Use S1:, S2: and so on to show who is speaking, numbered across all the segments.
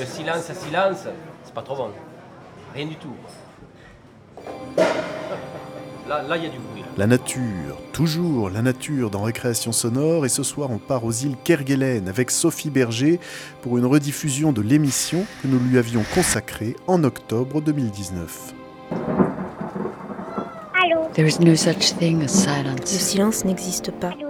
S1: Le silence à silence, c'est pas trop bon. Rien du tout. Là, là, il y a du bruit. là.
S2: La nature, toujours la nature dans Récréation sonore. Et ce soir, on part aux îles Kerguelen avec Sophie Berger pour une rediffusion de l'émission que nous lui avions consacrée en octobre 2019.
S3: Allô?
S4: There is no such thing as
S5: Le
S4: silence.
S5: silence n'existe pas.
S3: Allô?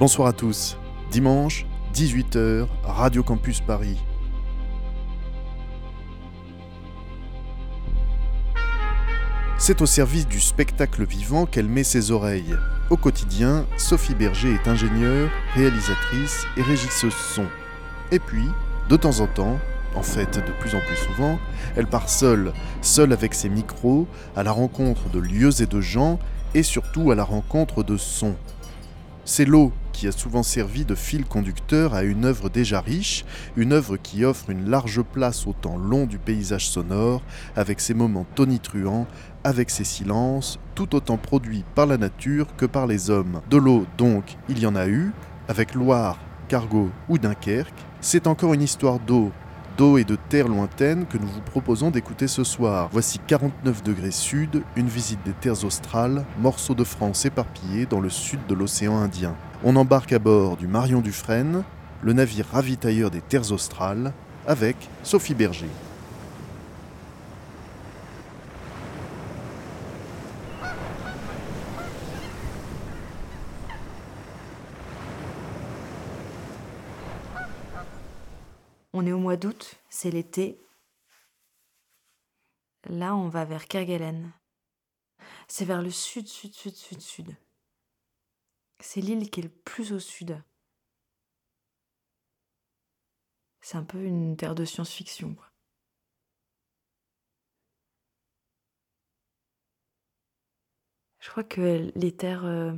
S2: Bonsoir à tous. Dimanche, 18h, Radio Campus Paris. C'est au service du spectacle vivant qu'elle met ses oreilles. Au quotidien, Sophie Berger est ingénieure, réalisatrice et régisseuse son. Et puis, de temps en temps, en fait de plus en plus souvent, elle part seule, seule avec ses micros, à la rencontre de lieux et de gens, et surtout à la rencontre de sons. C'est l'eau qui a souvent servi de fil conducteur à une œuvre déjà riche, une œuvre qui offre une large place au temps long du paysage sonore, avec ses moments tonitruants, avec ses silences, tout autant produits par la nature que par les hommes. De l'eau, donc, il y en a eu, avec Loire, Cargo ou Dunkerque. C'est encore une histoire d'eau, d'eau et de terre lointaines que nous vous proposons d'écouter ce soir. Voici 49 degrés sud, une visite des terres australes, morceaux de France éparpillés dans le sud de l'océan Indien. On embarque à bord du Marion Dufresne, le navire ravitailleur des terres australes, avec Sophie Berger.
S6: On est au mois d'août, c'est l'été. Là, on va vers Kerguelen. C'est vers le sud, sud, sud, sud, sud. C'est l'île qui est le plus au sud. C'est un peu une terre de science-fiction. Je crois que les terres euh,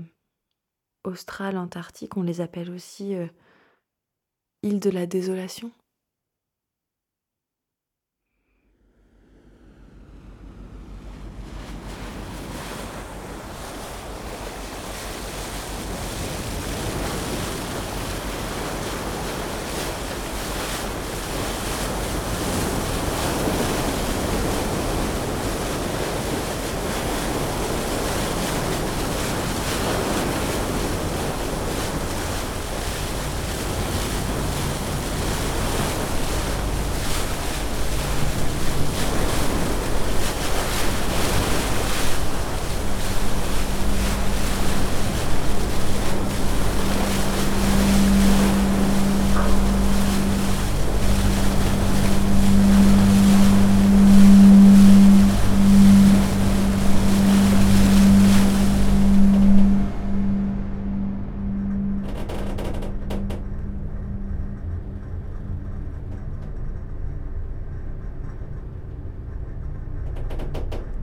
S6: australes, antarctiques, on les appelle aussi euh, îles de la désolation.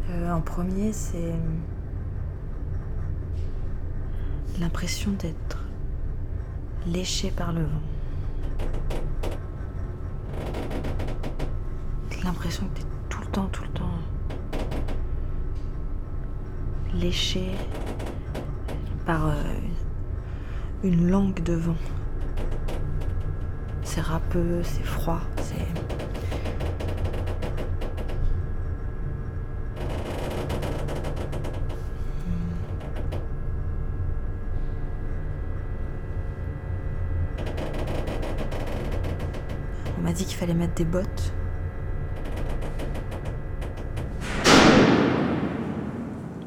S6: Euh, c'est l'impression d'être léché par le vent. L'impression que tu tout le temps, tout le temps léché par euh, une langue de vent. C'est râpeux, c'est froid, c'est... fallait mettre des bottes.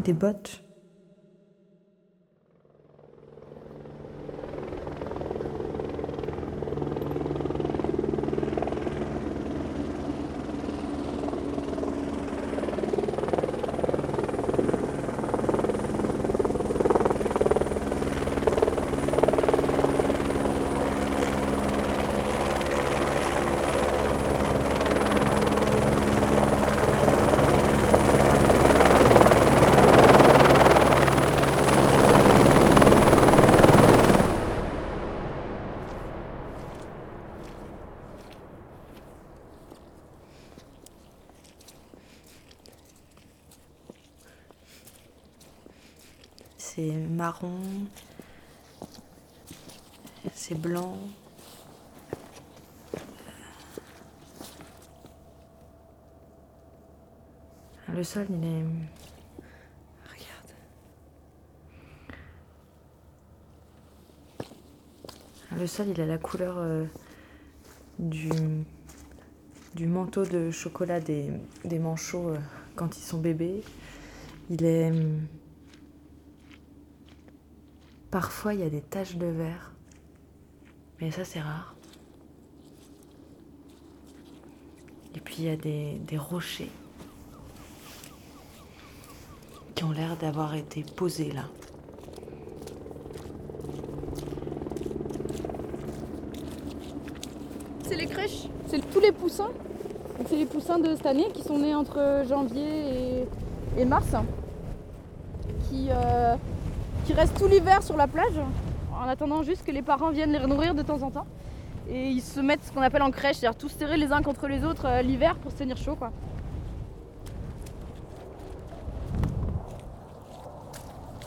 S6: Des bottes. C'est blanc. Le sol, il est. Regarde. Le sol, il a la couleur euh, du, du manteau de chocolat des, des manchots euh, quand ils sont bébés. Il est. Parfois, il y a des taches de verre. Mais ça, c'est rare. Et puis, il y a des, rochers qui ont l'air d'avoir été posés là.
S3: C'est les crèches, c'est tous les poussins. C'est les poussins de cette année qui sont nés entre janvier et, mars, qui, euh, qui restent tout l'hiver sur la plage en attendant juste que les parents viennent les nourrir de temps en temps. Et ils se mettent ce qu'on appelle en crèche, c'est-à-dire tous serrés les uns contre les autres euh, l'hiver pour se tenir chaud. Quoi.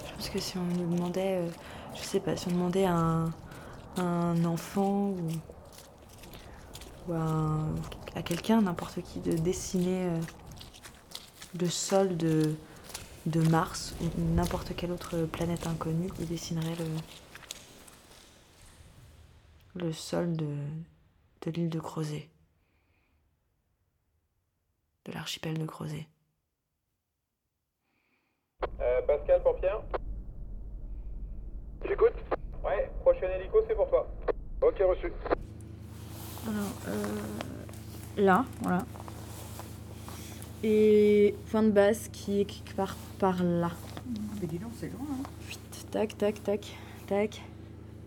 S6: Je pense que si on nous demandait, euh, je sais pas, si on demandait à un, un enfant ou, à quelqu'un, n'importe qui, de dessiner euh, le sol de, de Mars ou n'importe quelle autre planète inconnue, il dessinerait le, le sol de, de l'île de Crozet, de l'archipel de Crozet.
S7: Euh, Pascal pour Pierre? J'écoute. Ouais, prochain hélico, c'est pour toi. Ok, reçu.
S3: Alors, euh, là, voilà. Et point de base qui est quelque part par là.
S8: Mais dis donc, c'est loin. Hein.
S3: Tac, tac, tac, tac.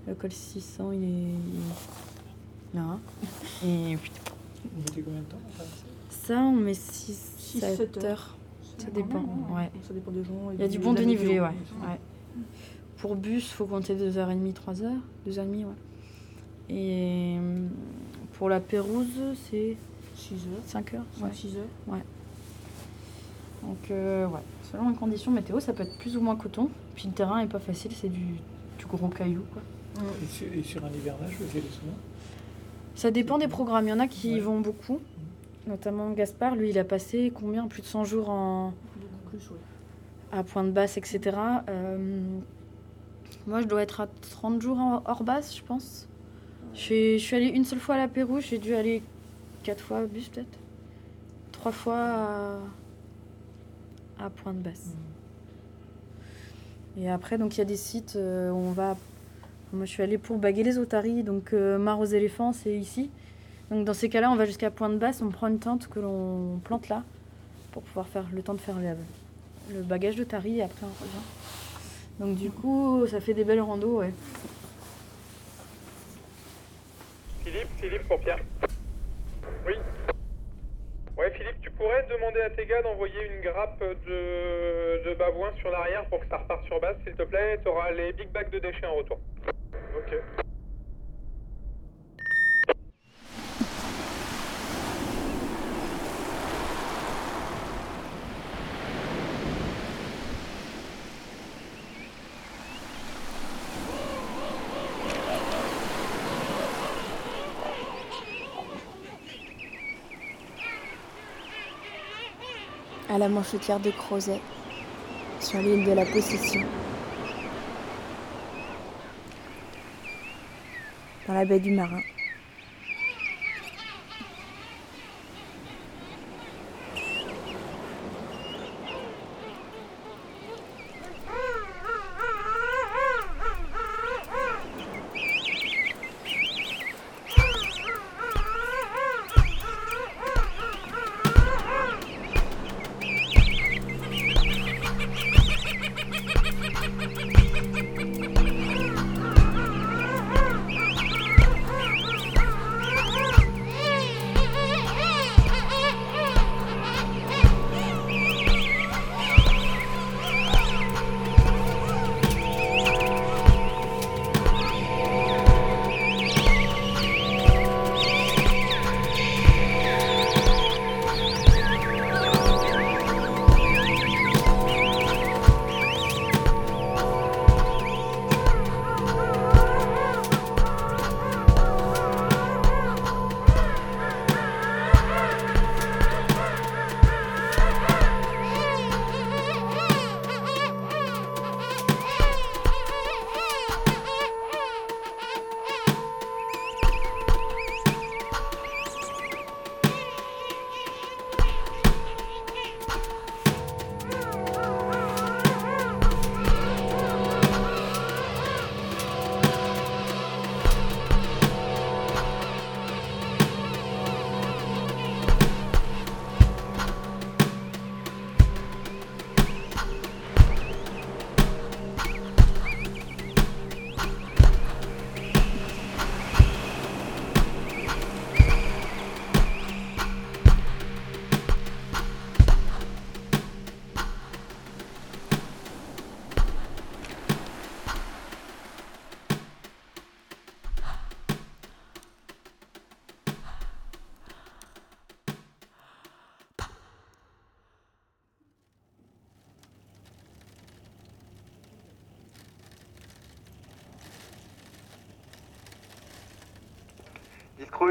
S3: Le col 600, il est il là. Et.
S8: Vous mettez combien de temps
S3: ça, on met 6,
S8: Six,
S3: 7
S8: sept
S3: heures.
S8: heures.
S3: Ça dépend,
S8: même,
S3: ouais.
S8: Ça dépend des gens.
S3: Il y a du bon
S8: la
S3: dénivelé, ouais. ouais. Pour bus, faut compter 2h30, 3h. 2h30, ouais. Et euh, pour la Pérouse, c'est
S8: 6 heures.
S3: 5 heures.
S8: Ouais. 6 heures.
S3: Donc, euh, ouais. Selon les conditions météo, ça peut être plus ou moins coton. Puis le terrain est pas facile, c'est du, du gros caillou, quoi.
S8: Et, sur, et sur un hivernage, vous allez souvent?
S3: Ça dépend des programmes. Il y en a qui y
S8: Ouais.
S3: vont beaucoup. Notamment Gaspard, lui, il a passé combien? Plus de 100 jours en,
S8: Beaucoup plus, oui.
S3: à pointe basse, etc. Euh, moi, je dois être à 30 jours en- hors basse, je pense. Je suis, je suis allée une seule fois à la Pérouse, j'ai dû aller quatre fois à bus, peut-être. Trois fois à, à pointe basse. Et après, donc il y a des sites euh, où on va. Moi, je suis allée pour baguer les otaries, donc euh, Mare aux éléphants, c'est ici. Donc dans ces cas-là, on va jusqu'à pointe basse, on prend une tente que l'on plante là pour pouvoir faire le temps de faire le, le bagage de tari et après on revient. Donc du coup, ça fait des belles randos, ouais.
S7: Philippe, Philippe pour Pierre. Oui. Ouais, Philippe, tu pourrais demander à tes gars d'envoyer une grappe de, de babouin sur l'arrière pour que ça reparte sur base, s'il te plaît. T'auras les big bags de déchets en retour. Ok.
S9: À la manchetière de Crozet, sur l'île de la Possession. Dans la baie du Marin.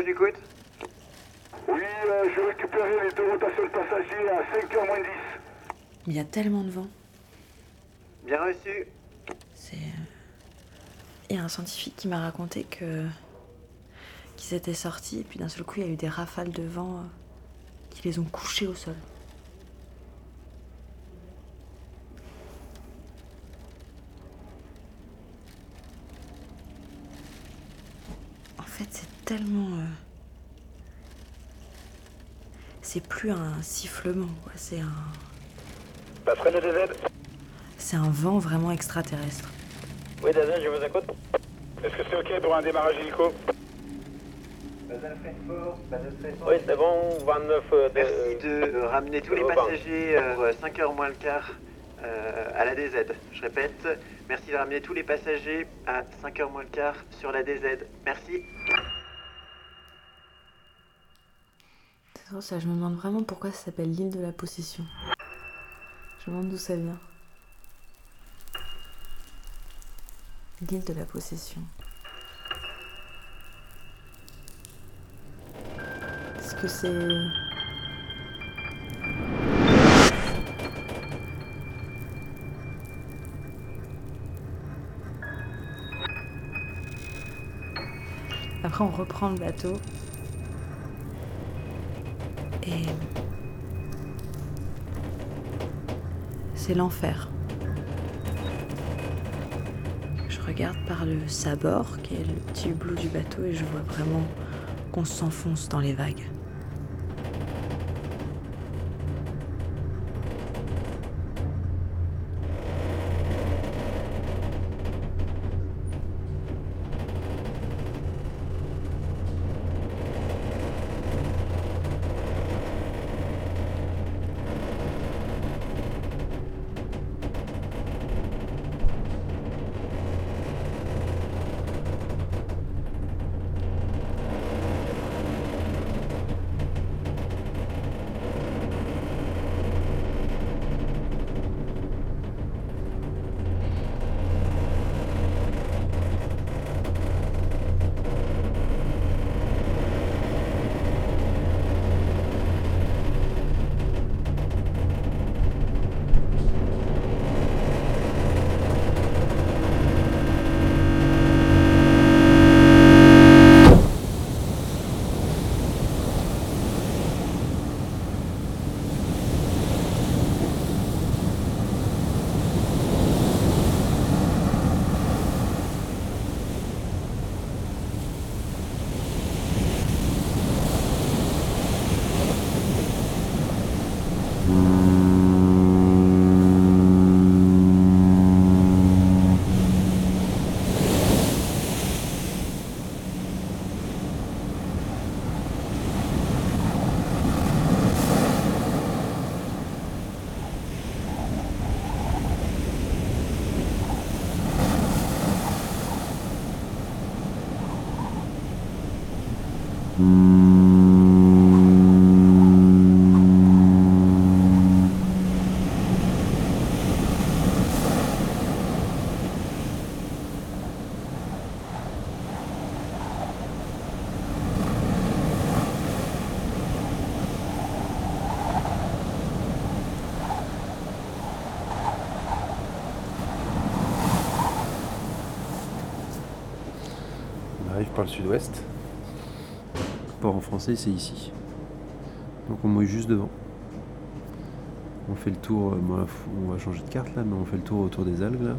S10: Distro, j'écoute.
S11: Oui, euh, j'ai récupéré les deux rotations de passagers à 5h moins 10.
S6: Mais il y a tellement de vent.
S10: Bien reçu.
S6: C'est. Il y a un scientifique qui m'a raconté que. qu'ils étaient sortis et puis d'un seul coup il y a eu des rafales de vent euh, qui les ont couchés au sol. En fait, c'est tellement. euh, C'est plus un sifflement. C'est un.
S7: Passerelle de DZ
S6: C'est un vent vraiment extraterrestre.
S7: Oui, DZ, je vous écoute. Est-ce que c'est ok pour un démarrage hélico? Oui, c'est bon, 29 euh, de...
S10: Merci de ramener tous les passagers euh, 5h moins le quart euh, à la DZ. Je répète, merci de ramener tous les passagers à 5h moins le quart sur la DZ. Merci.
S6: Ça, je me demande vraiment pourquoi ça s'appelle l'île de la possession. Je me demande d'où ça vient. L'île de la possession. Est-ce que c'est. Après, on reprend le bateau. Et. C'est l'enfer. Je regarde par le sabord, qui est le petit hublot du bateau, et je vois vraiment qu'on s'enfonce dans les vagues.
S12: Sud-ouest. Port en français, c'est ici. Donc on mouille juste devant. On fait le tour, euh, on va changer de carte là, mais on fait le tour autour des algues là.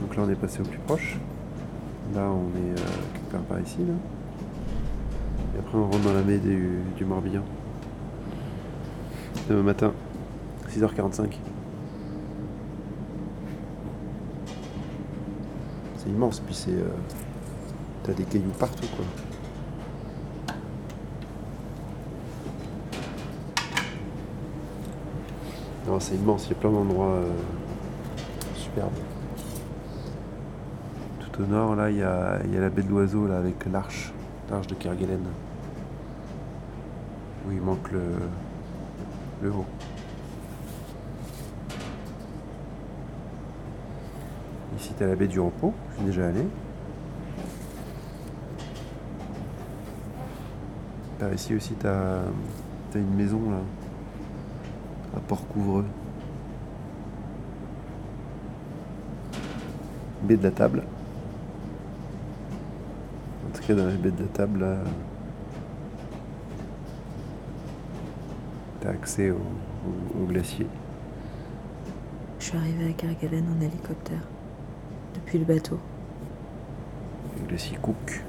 S12: Donc là on est passé au plus proche. Là on est euh, quelque part par ici là. Et après on rentre dans la baie du, du Morbihan. Demain matin, 6h45. C'est immense, puis c'est. euh, T'as des cailloux partout quoi. Non, c'est immense, il y a plein d'endroits euh, superbes. Tout au nord, là, il y a, y a la baie de l'oiseau, là, avec l'arche, l'arche de Kerguelen. Où il manque le, le haut. Ici, t'as la baie du repos, je suis déjà allé. Par ici aussi, t'as as une maison là, à Port-Couvreux. Baie de la Table. En tout cas, dans la baie de la Table, là, t'as accès au, au- au glacier.
S6: Je suis arrivée à Kerguelen en hélicoptère. Depuis le bateau.
S12: Le glacier Cook.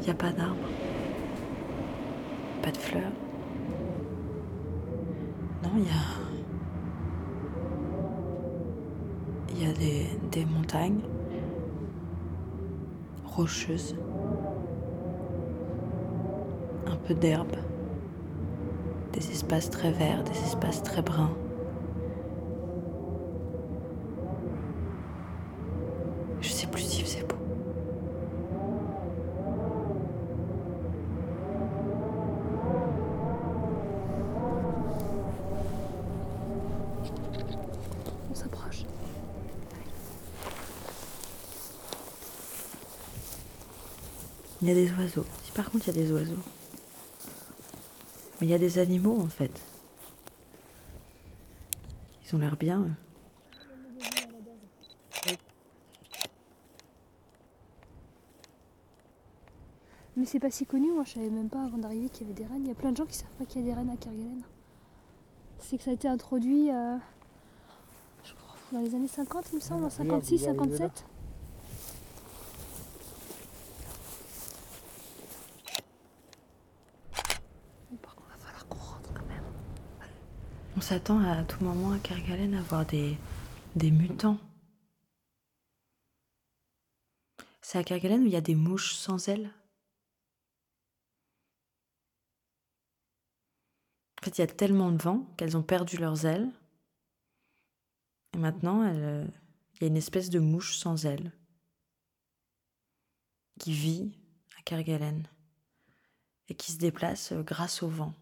S6: Il n'y a pas d'arbres. Pas de fleurs. Non, il y a. Il y a des, des montagnes rocheuses. Un peu d'herbe. Des espaces très verts, des espaces très bruns. Faisait beau.
S9: On s'approche.
S6: Il y a des oiseaux. Si par contre il y a des oiseaux. Mais il y a des animaux en fait. Ils ont l'air bien.
S9: C'est pas si connu, moi je savais même pas avant d'arriver qu'il y avait des rennes. Il y a plein de gens qui savent pas qu'il y a des rennes à Kerguelen. C'est que ça a été introduit euh, je crois, dans les années 50, il me semble, en 56, 57.
S6: On s'attend à tout moment à Kerguelen à voir des, des mutants. C'est à Kerguelen où il y a des mouches sans ailes? Il y a tellement de vent qu'elles ont perdu leurs ailes. Et maintenant, elles, euh, il y a une espèce de mouche sans ailes qui vit à Kerguelen et qui se déplace euh, grâce au vent.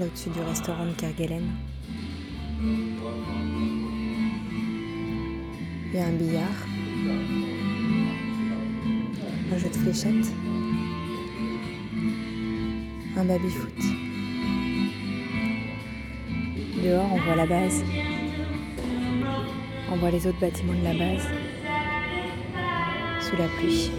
S5: Au-dessus du restaurant de Kerguelen, il y a un billard, un jeu de fléchettes, un baby-foot. Dehors, on voit la base. On voit les autres bâtiments de la base. Sous la pluie.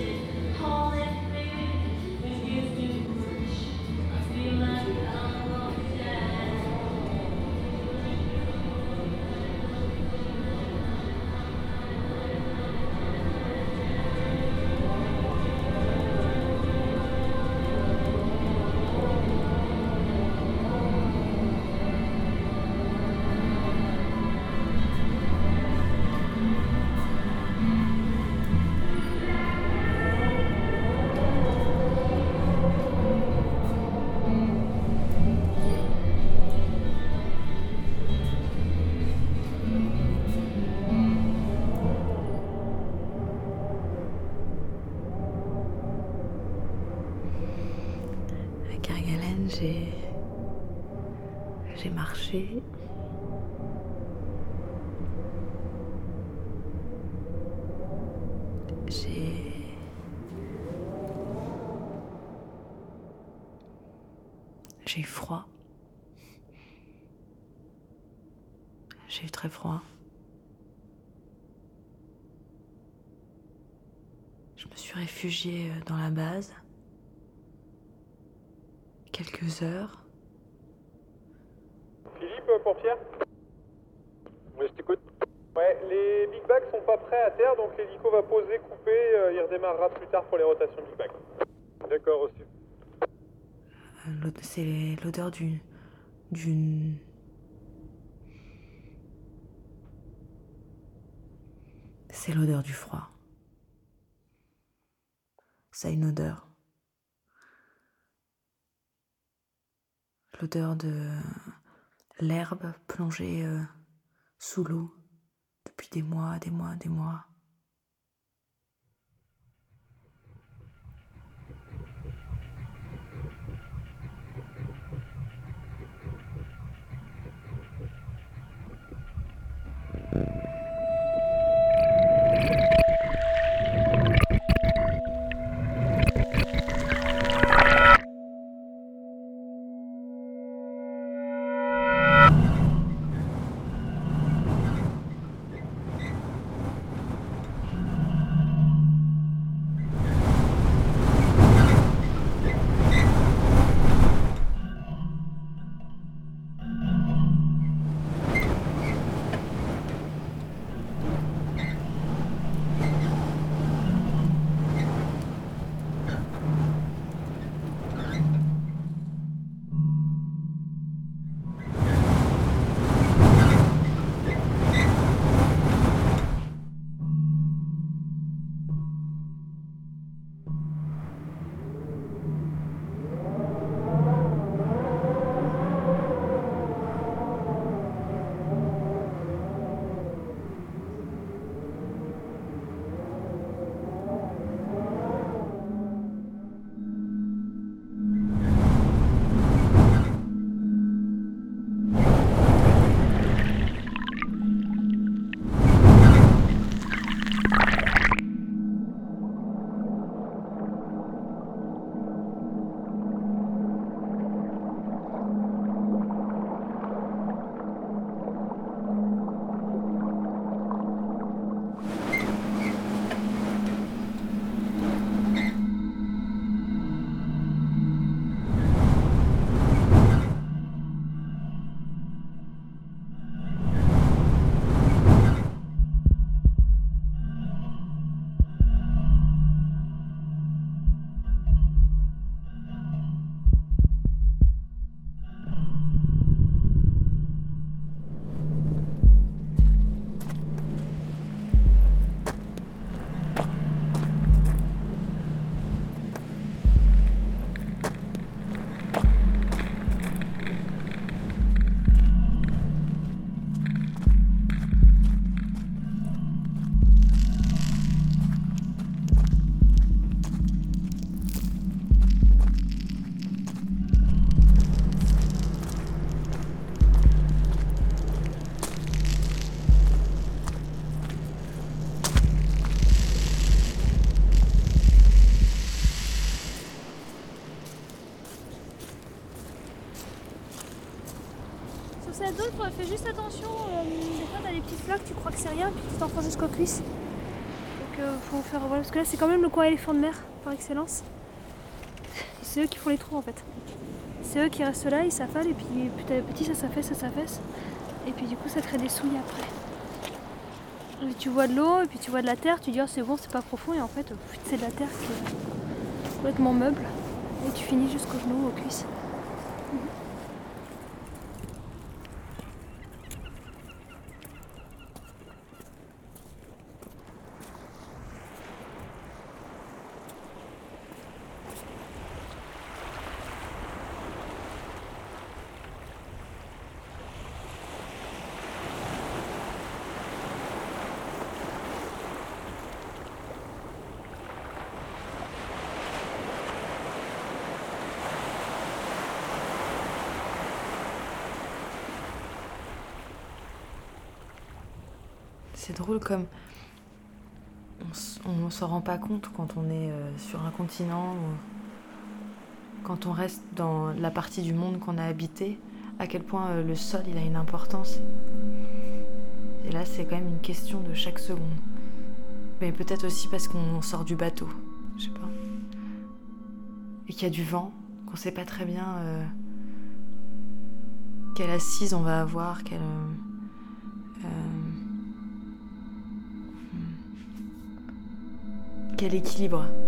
S6: J'ai froid. J'ai eu très froid. Je me suis réfugiée euh, dans la base. Quelques heures.
S7: Philippe, euh, pour Pierre Oui, je t'écoute. Ouais, les Big Bags sont pas prêts à terre, donc l'hélico va poser, couper, euh, il redémarrera plus tard pour les rotations Big Bag. D'accord, aussi.
S6: C'est l'odeur d'une. d'une. C'est l'odeur du froid. Ça a une odeur. L'odeur de l'herbe plongée euh, sous l'eau depuis des mois, des mois, des mois.
S9: Fais juste attention. euh, des fois, t'as des petites flaques, tu crois que c'est rien, puis tu t'enfonces jusqu'aux cuisses. Donc, euh, faut faire. Voilà, parce que là, c'est quand même le coin éléphant de mer, par excellence. C'est eux qui font les trous, en fait. C'est eux qui restent là, ils s'affalent, et puis petit à petit, ça s'affaisse, ça s'affaisse. Et puis, du coup, ça crée des souilles après. Et tu vois de l'eau, et puis tu vois de la terre, tu dis, oh, c'est bon, c'est pas profond, et en fait, c'est de la terre qui est complètement meuble. Et tu finis jusqu'aux genoux, aux cuisses.
S6: C'est drôle comme on on s'en rend pas compte quand on est euh, sur un continent quand on reste dans la partie du monde qu'on a habité, à quel point euh, le sol il a une importance. Et là, c'est quand même une question de chaque seconde. Mais peut-être aussi parce qu'on sort du bateau, je sais pas. Et qu'il y a du vent, qu'on sait pas très bien euh, quelle assise on va avoir, quelle. Quel équilibre.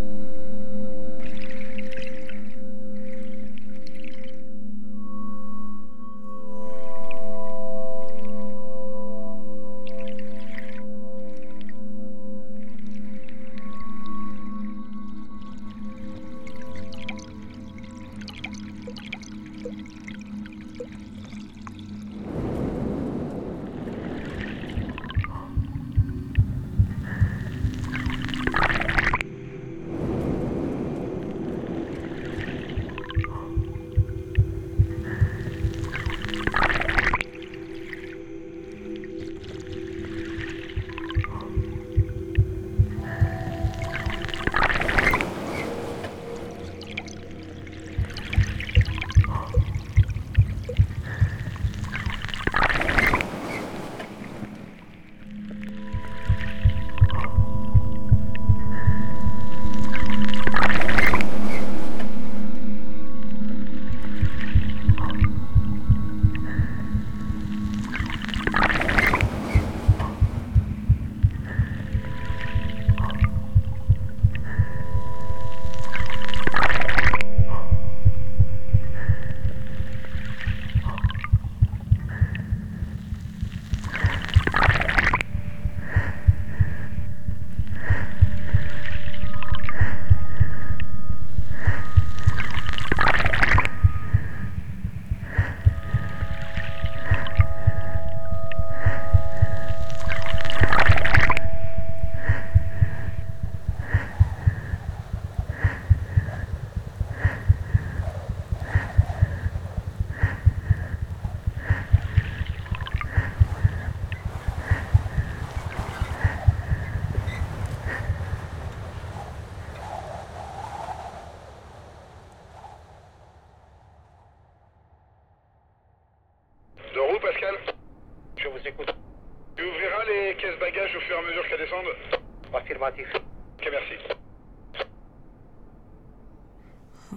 S11: Affirmatif. Ok, merci.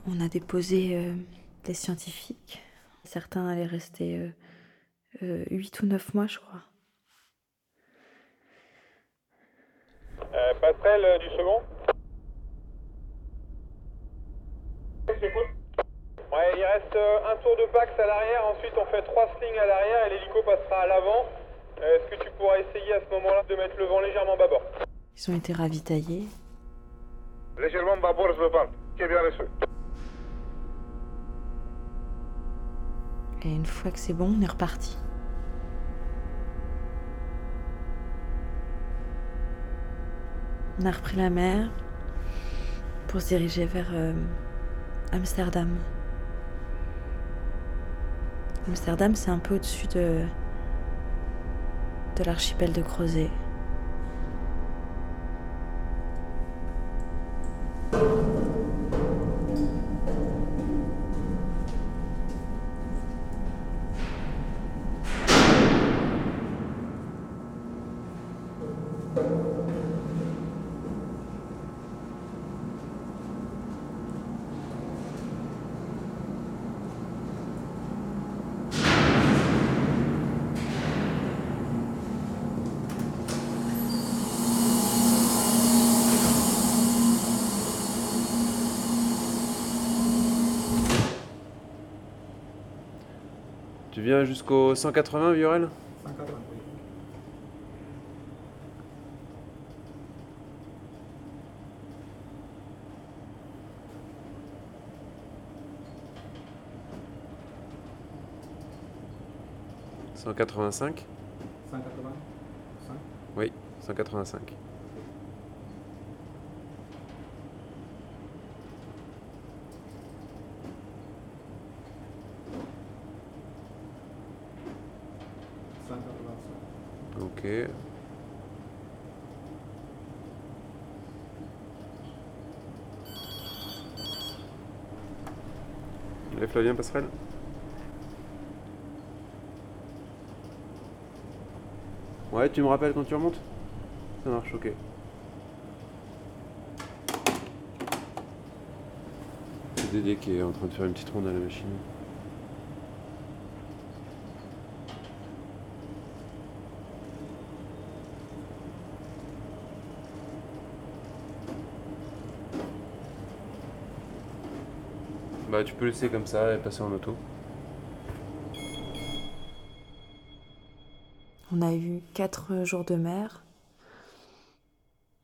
S6: On a déposé euh, des scientifiques. Certains allaient rester 8 ou 9 mois, je crois.
S7: Euh, passerelle euh, du second Ouais, il reste euh, un tour de Pax à l'arrière, ensuite on fait trois slings à l'arrière et l'hélico passera à l'avant. Euh, Est-ce que tu pourras essayer à ce moment-là de mettre le vent légèrement bâbord
S6: Ils ont été ravitaillés.
S11: Légèrement bâbord, je le parle. Qui bien reçu.
S6: Et une fois que c'est bon, on est reparti. On a repris la mer pour se diriger vers euh, Amsterdam. Amsterdam, c'est un peu au-dessus de, de l'archipel de Crozet.
S12: Viens jusqu'au 180, Viorel
S8: 180, oui.
S12: – 185
S8: 185
S12: Oui, 185. Ok. Allez Flavien, passerelle Ouais, tu me rappelles quand tu remontes? Ça marche, ok. C'est Dédé qui est en train de faire une petite ronde à la machine. Bah tu peux laisser comme ça et passer en auto.
S6: On a eu quatre jours de mer.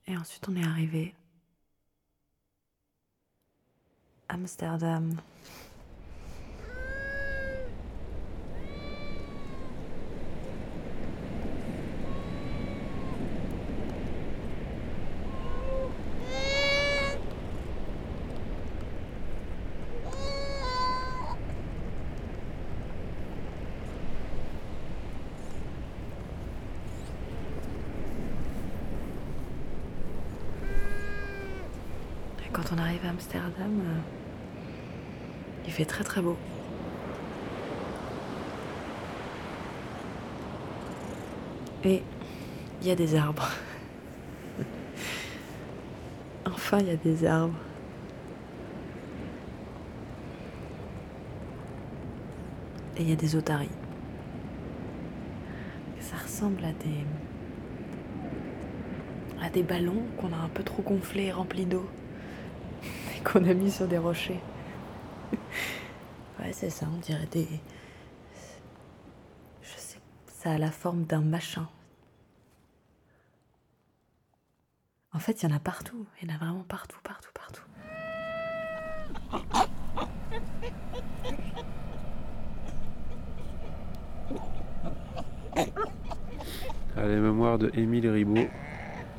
S6: Et ensuite, on est arrivé. Amsterdam. Quand on arrive à Amsterdam, euh, il fait très très beau. Et il y a des arbres. enfin, il y a des arbres. Et il y a des otaries. Ça ressemble à des à des ballons qu'on a un peu trop gonflés et remplis d'eau qu'on a mis sur des rochers. ouais, c'est ça, on dirait des. Je sais, ça a la forme d'un machin. En fait, il y en a partout. Il y en a vraiment partout, partout, partout.
S12: À la mémoire de Émile Ribot.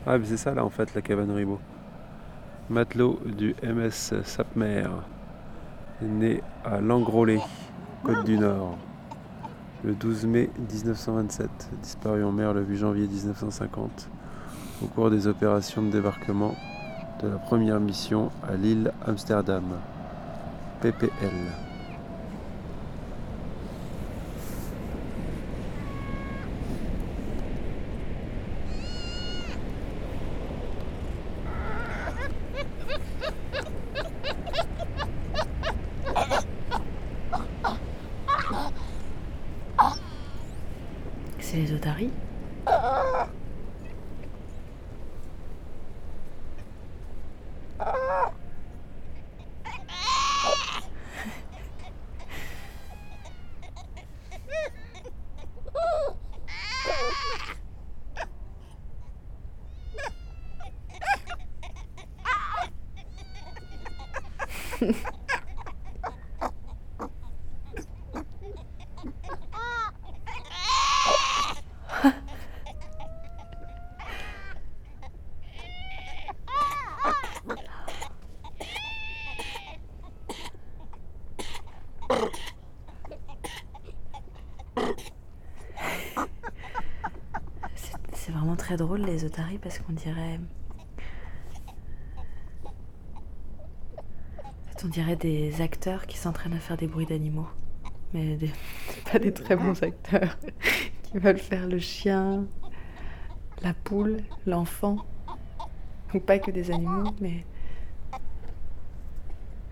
S12: Ah, mais c'est ça là en fait, la cabane Ribot. Matelot du MS Sapmer, né à Langrollet, Côte du Nord, le 12 mai 1927, disparu en mer le 8 janvier 1950, au cours des opérations de débarquement de la première mission à l'île Amsterdam, PPL.
S6: Les otaries C'est- C'est vraiment drôle les otaries parce qu'on dirait. On dirait des acteurs qui s'entraînent à faire des bruits d'animaux. Mais pas des très bons acteurs qui veulent faire le chien, la poule, l'enfant. Donc pas que des animaux, mais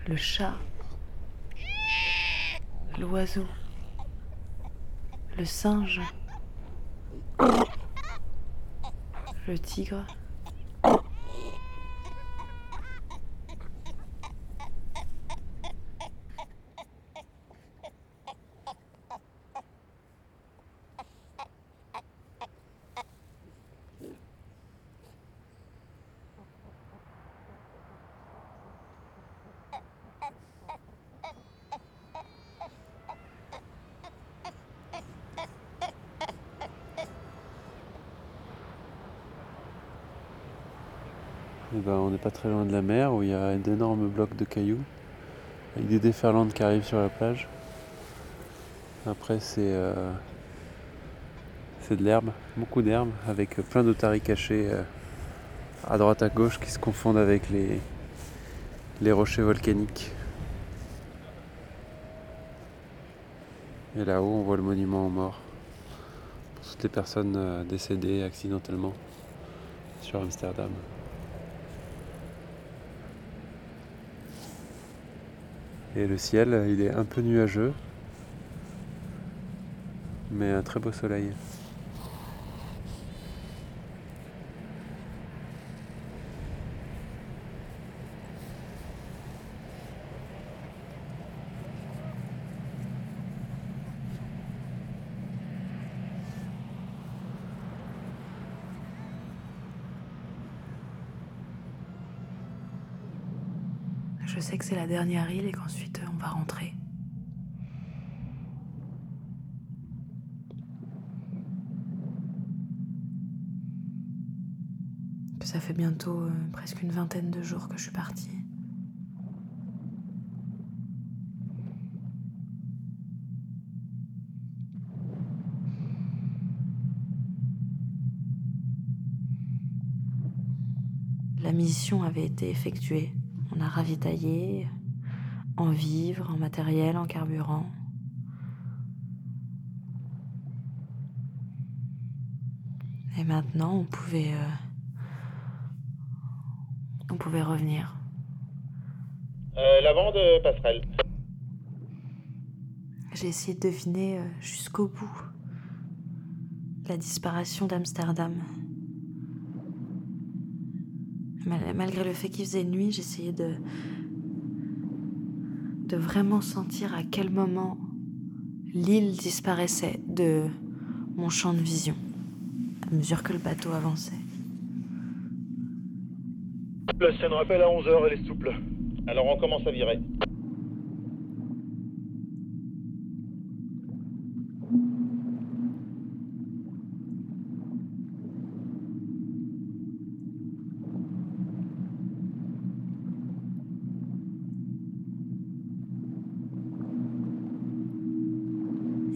S6: le chat, l'oiseau, le singe, le tigre.
S12: Eh ben, on n'est pas très loin de la mer où il y a d'énormes blocs de cailloux avec des déferlantes qui arrivent sur la plage. Après, c'est euh, de l'herbe, beaucoup d'herbe, avec plein d'otaries cachées euh, à droite à gauche qui se confondent avec les, les rochers volcaniques. Et là-haut, on voit le monument aux morts. Pour toutes les personnes euh, décédées accidentellement sur Amsterdam. Et le ciel, il est un peu nuageux, mais un très beau soleil.
S6: Je sais que c'est la dernière île et qu'ensuite va rentrer. Ça fait bientôt euh, presque une vingtaine de jours que je suis partie. La mission avait été effectuée. On a ravitaillé en vivres, en matériel, en carburant. Et maintenant, on pouvait, euh, on pouvait revenir.
S11: Euh, lavande, euh, passerelle.
S6: J'ai essayé de deviner euh, jusqu'au bout la disparition d'Amsterdam. Mal- Malgré le fait qu'il faisait nuit, j'essayais de de vraiment sentir à quel moment l'île disparaissait de mon champ de vision à mesure que le bateau avançait.
S11: La scène rappelle à 11h, elle est souple. Alors on commence à virer.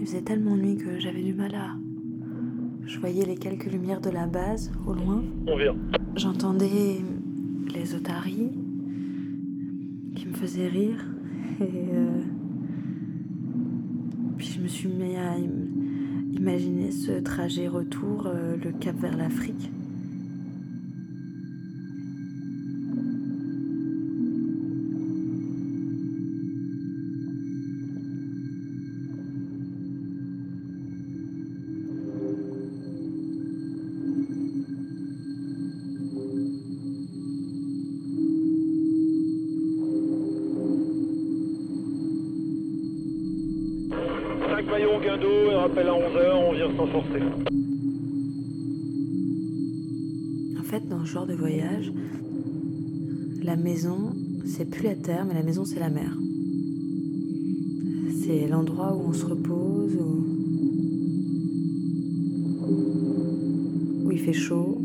S6: Il faisait tellement nuit que j'avais du mal à. Je voyais les de la base au loin.
S11: On.
S6: J'entendais les otaries qui me faisaient rire. Et euh, puis je me suis mis à im- imaginer ce trajet retour, euh, le cap vers l'Afrique. Fait, dans ce genre de voyage, la maison, c'est plus la terre, mais la maison, c'est la mer. C'est l'endroit où on se repose, où, où il fait chaud.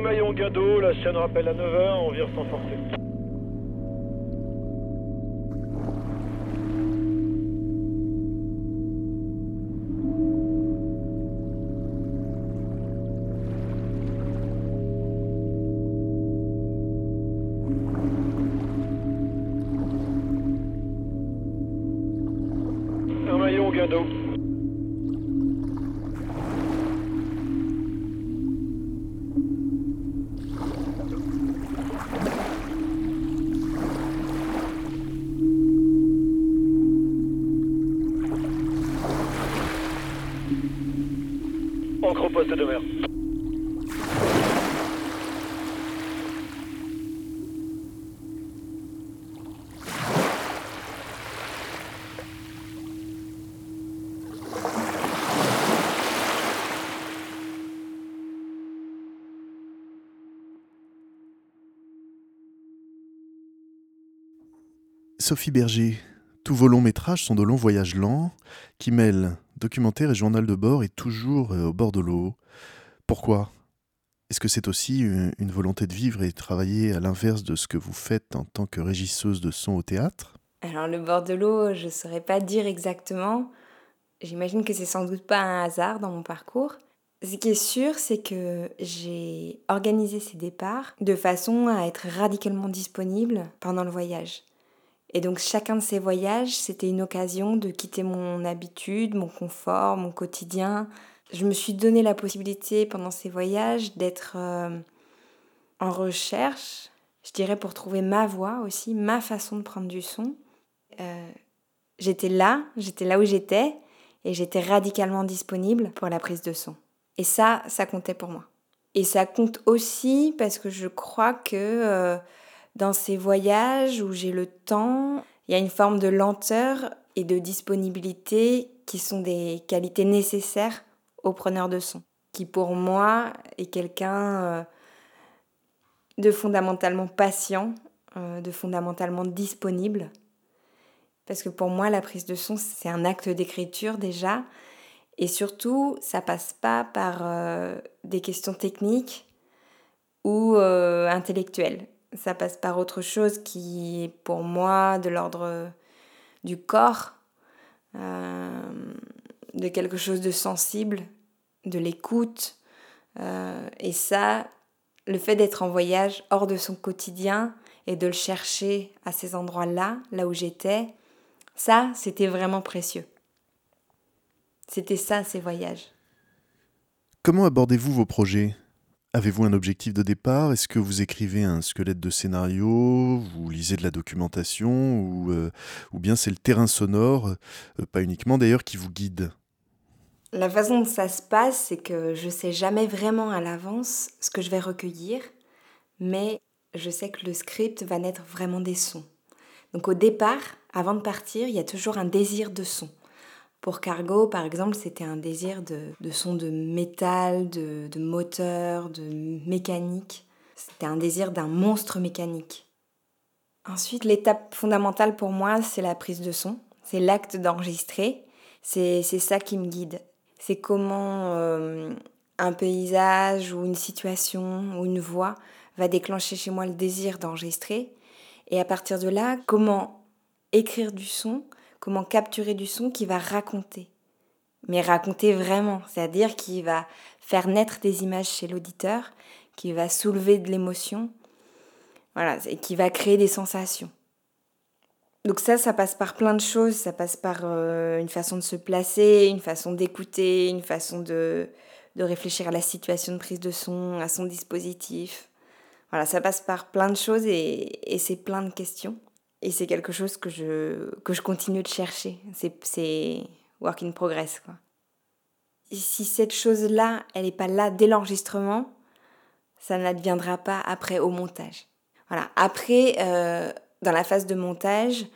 S13: Maillon Gado, la chaîne rappelle à 9h, on vire sans forcer.
S2: Sophie Berger, tous vos longs métrages sont de longs voyages lents qui mêlent documentaire et journal de bord et toujours euh, au bord de l'eau. Pourquoi? Est-ce que c'est aussi une, une volonté de vivre et travailler à l'inverse de ce que vous faites en tant que régisseuse de son au théâtre?
S14: Alors le bord de l'eau, je saurais pas dire exactement. J'imagine que c'est sans doute pas un hasard dans mon parcours. Ce qui est sûr, c'est que j'ai organisé ces départs de façon à être radicalement disponible pendant le voyage. Et donc chacun de ces voyages, c'était une occasion de quitter mon habitude, mon confort, mon quotidien. Je me suis donné la possibilité pendant ces voyages d'être euh, en recherche, je dirais pour trouver ma voix aussi, ma façon de prendre du son. Euh, j'étais là, j'étais là où j'étais, et j'étais radicalement disponible pour la prise de son. Et ça, ça comptait pour moi. Et ça compte aussi parce que je crois que euh, dans ces voyages où j'ai le temps, il y a une forme de lenteur et de disponibilité qui sont des qualités nécessaires au preneur de son, qui pour moi est quelqu'un euh, de fondamentalement patient, euh, de fondamentalement disponible. Parce que pour moi, la prise de son, c'est un acte d'écriture déjà. Et surtout, ça passe pas par euh, des questions techniques ou intellectuelles ça passe par autre chose qui est pour moi de l'ordre du corps, euh, de quelque chose de sensible, de l'écoute. Euh, et ça, le fait d'être en voyage hors de son quotidien et de le chercher à ces endroits-là, là où j'étais, ça, c'était vraiment précieux. C'était ça, ces voyages.
S2: Comment abordez-vous vos projets? Avez-vous un objectif de départ? Est-ce que vous écrivez un squelette de scénario Vous lisez de la documentation Ou, euh, ou bien c'est le terrain sonore, euh, pas uniquement d'ailleurs, qui vous guide?
S14: La façon dont ça se passe, c'est que je sais jamais vraiment à l'avance ce que je vais recueillir, mais je sais que le script va naître vraiment des sons. Donc au départ, avant de partir, il y a toujours un désir de son. Pour Cargo, par exemple, c'était un désir de, de son de métal, de, de moteur, de mécanique. C'était un désir d'un monstre mécanique. Ensuite, l'étape fondamentale pour moi, c'est la prise de son. C'est l'acte d'enregistrer. C'est ça qui me guide. C'est comment euh, un paysage ou une situation ou une voix va déclencher chez moi le désir d'enregistrer. Et à partir de là, comment écrire du son comment capturer du son qui va raconter. Mais raconter vraiment, c'est-à-dire qui va faire naître des images chez l'auditeur, qui va soulever de l'émotion, voilà, et qui va créer des sensations. Donc ça, ça passe par plein de choses, ça passe par euh, une façon de se placer, une façon d'écouter, une façon de, de réfléchir à la situation de prise de son, à son dispositif. Voilà, ça passe par plein de choses et, et c'est plein de questions. Et c'est quelque chose que je, que je continue de chercher. C'est work in progress. Quoi. Si cette chose-là, elle n'est pas là dès l'enregistrement, ça n'adviendra pas après au montage. Voilà. Après, euh, dans la phase de montage,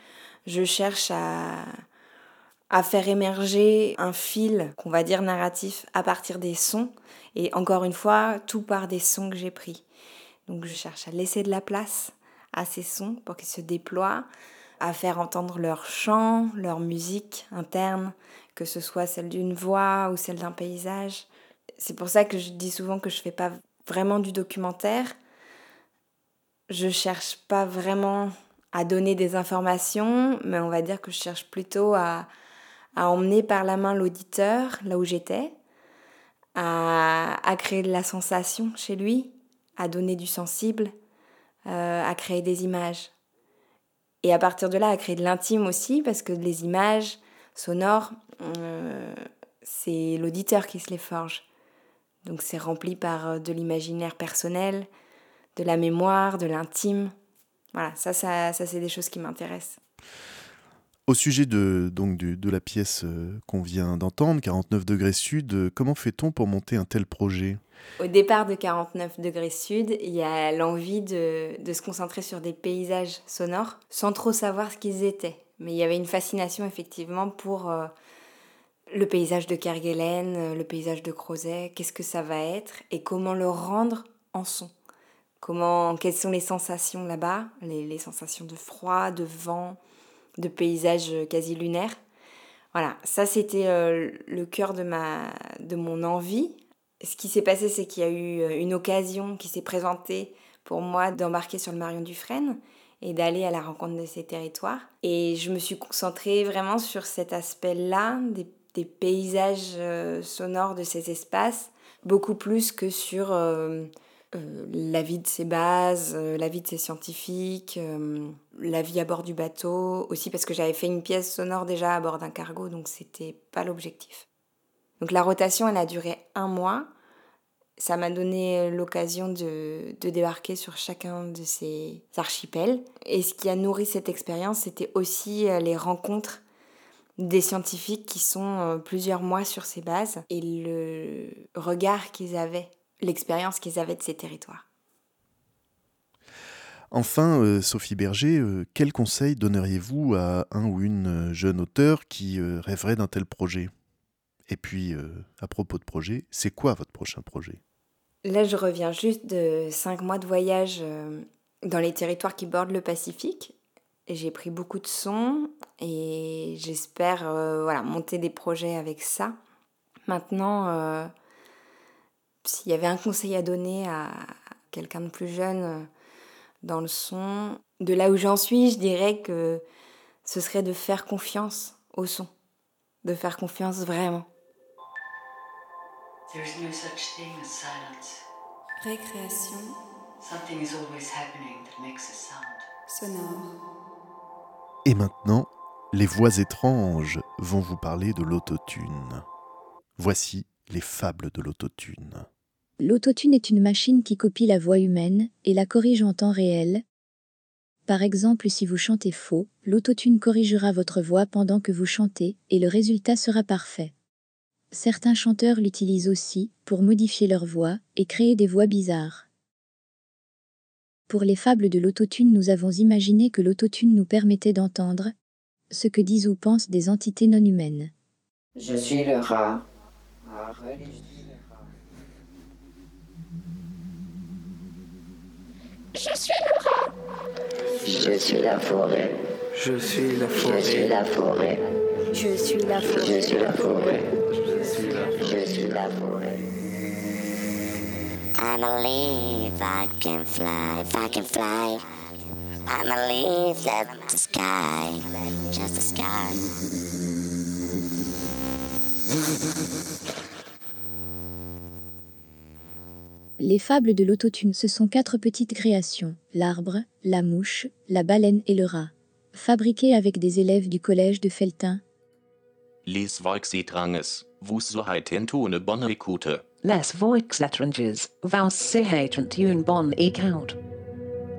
S14: je cherche à, à faire émerger un fil, qu'on va dire narratif, à partir des sons. Et encore une fois, tout part des sons que j'ai pris. Donc je cherche à laisser de la place à ces sons pour qu'ils se déploient, à faire entendre leur chant, leur musique interne, que ce soit celle d'une voix ou celle d'un paysage. C'est pour ça que je dis souvent que je fais pas vraiment du documentaire. Je cherche pas vraiment à donner des informations, mais on va dire que je cherche plutôt à, à emmener par la main l'auditeur là où j'étais, à, à, créer de la sensation chez lui, à donner du sensible, euh, à créer des images. Et à partir de là, à créer de l'intime aussi, parce que les images sonores, euh, c'est l'auditeur qui se les forge. Donc c'est rempli par euh, de l'imaginaire personnel, de la mémoire, de l'intime. Voilà, ça, ça, ça c'est des choses qui m'intéressent.
S2: Au sujet de, donc, de, la pièce euh, qu'on vient d'entendre, 49 degrés sud, euh, comment fait-on pour monter un tel projet?
S14: Au départ de 49 degrés sud, il y a l'envie de, de se concentrer sur des paysages sonores sans trop savoir ce qu'ils étaient. Mais il y avait une fascination effectivement pour euh, le paysage de Kerguelen, le paysage de Crozet, qu'est-ce que ça va être et comment le rendre en son? Comment, quelles sont les sensations là-bas, les sensations de froid, de vent, de paysage quasi lunaire. Voilà, ça c'était euh, le cœur de, ma, de mon envie. Ce qui s'est passé, c'est qu'il y a eu euh, une occasion qui s'est présentée pour moi d'embarquer sur le Marion Dufresne et d'aller à la rencontre de ces territoires. Et je me suis concentrée vraiment sur cet aspect-là, des, paysages euh, sonores de ces espaces, beaucoup plus que sur euh, euh, la vie de ces bases, euh, la vie de ces scientifiques, euh, la vie à bord du bateau, aussi parce que j'avais fait une pièce sonore déjà à bord d'un cargo, donc c'était pas l'objectif. Donc la rotation, elle a duré un mois. Ça m'a donné l'occasion de, de, débarquer sur chacun de ces archipels. Et ce qui a nourri cette expérience, c'était aussi les rencontres des scientifiques qui sont plusieurs mois sur ces bases et le regard qu'ils avaient l'expérience qu'ils avaient de ces territoires.
S2: Enfin, euh, Sophie Berger, euh, quel conseil donneriez-vous à un ou une jeune auteur qui euh, rêverait d'un tel projet? Et puis, euh, à propos de projet, c'est quoi votre prochain projet?
S14: Là, je reviens juste de cinq mois de voyage euh, dans les territoires qui bordent le Pacifique. J'ai pris beaucoup de sons et j'espère euh, voilà, monter des projets avec ça. Maintenant, euh, s'il y avait un conseil à donner à quelqu'un de plus jeune euh, dans le son, de là où j'en suis, je dirais que ce serait de faire confiance au son, de faire confiance vraiment.
S4: There's no such thing as silence.
S14: Récréation.
S4: Something is always happening that makes a sound.
S14: Sonore.
S2: Et maintenant, les voix étranges vont vous parler de l'autotune. Voici les fables de l'autotune.
S15: L'autotune est une machine qui copie la voix humaine et la corrige en temps réel. Par exemple, si vous chantez faux, l'autotune corrigera votre voix pendant que vous chantez et le résultat sera parfait. Certains chanteurs l'utilisent aussi pour modifier leur voix et créer des voix bizarres. Pour les fables de l'autotune, nous avons imaginé que l'autotune nous permettait d'entendre ce que disent ou pensent des entités non humaines.
S16: Je suis le rat.
S17: Je suis le rat.
S16: Je suis la forêt.
S18: Je suis la forêt.
S16: Je suis la forêt.
S5: Je suis la forêt.
S16: Je suis la forêt.
S18: Je suis la forêt.
S16: Je suis la forêt.
S17: I'm a leaf, I can fly, if I can fly. I'm a leaf that the sky, just the sky.
S15: Les fables de l'autotune, ce sont quatre petites créations, l'arbre, la mouche, la baleine et le rat, fabriquées avec des élèves du collège de Feltin.
S19: Les Volksliedranges, vous sollten tun bonne écoute.
S20: Les Volksliedranges, vous sollten tun bonne écoute.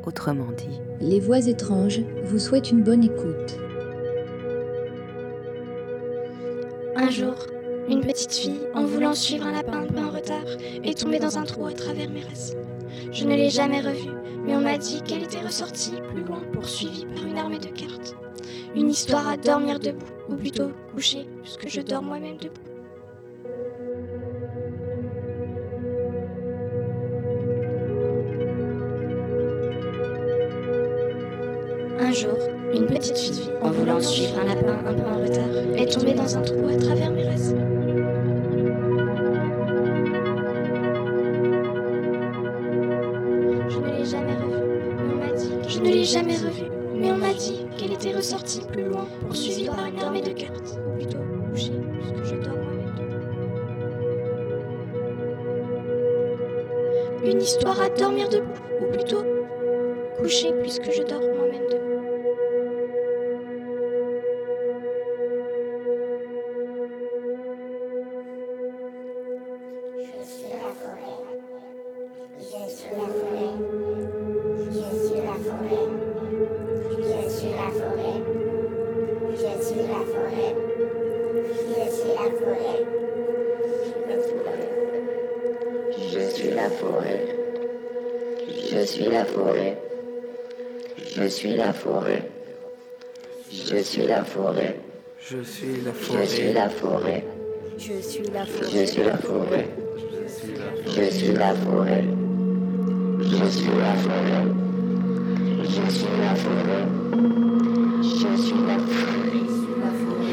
S5: Autrement dit,
S15: Les voix étranges vous souhaitent une bonne écoute.
S21: Un jour, une petite fille, en voulant suivre un lapin un peu en retard, est tombée dans un trou à travers mes racines. Je ne l'ai jamais revue, mais on m'a dit qu'elle était ressortie plus loin, poursuivie par une armée de cartes. Une histoire à dormir debout, ou plutôt coucher, puisque je dors moi-même debout. Un jour, une petite fille, en voulant suivre un lapin un peu en retard, est tombée dans un trou à travers mes racines. Jamais revue, mais on m'a dit qu'elle était ressortie plus loin, poursuivie par une armée de cartes, plutôt couchée, puisque je dors. Une histoire à dormir debout, ou plutôt couchée, puisque je dors moi-même
S17: forêt. Je suis la forêt. Je suis la Je suis la forêt. Je suis la forêt. Je suis la forêt.
S16: Je suis la forêt. Je suis la forêt. Je suis la forêt. Je suis la forêt.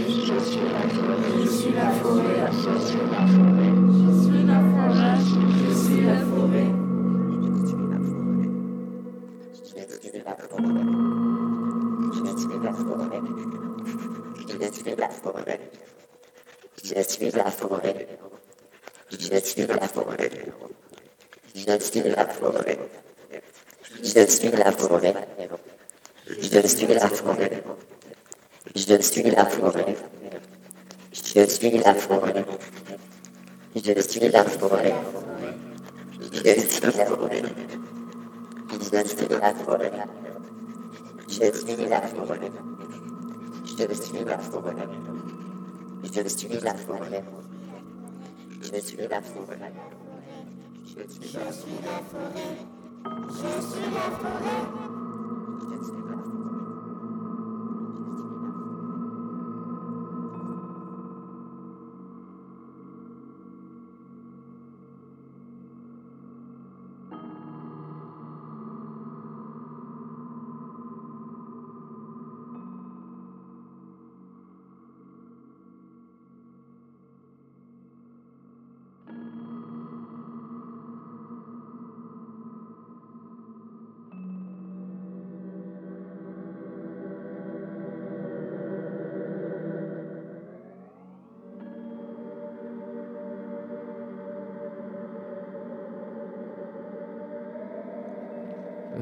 S18: Je suis la
S16: forêt.
S5: Je suis la forêt.
S16: Je suis la forêt. Je suis la forêt. Je suis la forêt. Je suis la forêt. Je suis la forêt. Je suis la forêt. Je suis la forêt. Je suis la forêt. Je suis la forêt. Je suis la forêt.
S17: Je suis la forêt. Je suis la forêt. Je suis la forêt. Je suis la forêt. Je suis la forêt. Je suis la forêt. Je suis la forêt.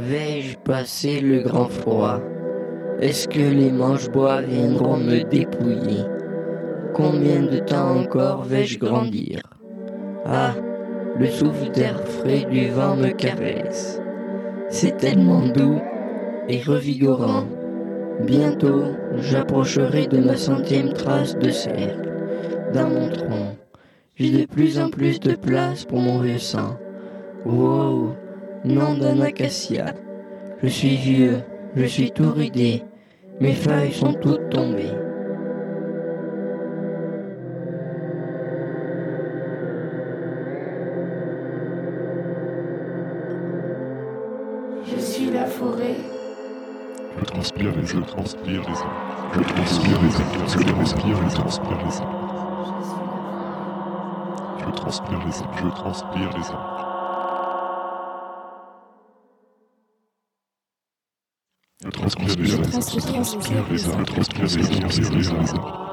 S22: Vais-je passer le grand froid? Est-ce que les manches-bois viendront me dépouiller? Combien de temps encore vais-je grandir? Ah, le souffle d'air frais du vent me caresse. C'est tellement doux et revigorant. Bientôt, j'approcherai de ma centième trace de cercle dans mon tronc. J'ai de plus en plus de place pour mon vieux sang. Wow, nom d'un acacia. Je suis vieux, je suis tout ridé. Mes feuilles sont toutes tombées.
S21: Je suis la forêt.
S23: Je transpire les je transpire les Je transpire les je transpire les transpire les Je transpire les je transpire les Je transcrire les arts, transcrire les arts, transcrire les transcrire les.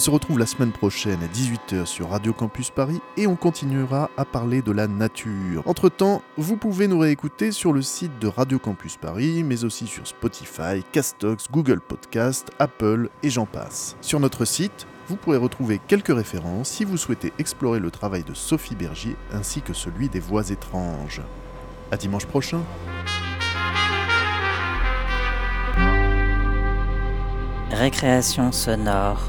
S2: Se retrouve la semaine prochaine à 18h sur Radio Campus Paris et on continuera à parler de la nature. Entre-temps, vous pouvez nous réécouter sur le site de Radio Campus Paris, mais aussi sur Spotify, Castox, Google Podcast, Apple et j'en passe. Sur notre site, vous pourrez retrouver quelques références si vous souhaitez explorer le travail de Sophie Bergier ainsi que celui des voix étranges. À dimanche prochain.
S22: Récréation sonore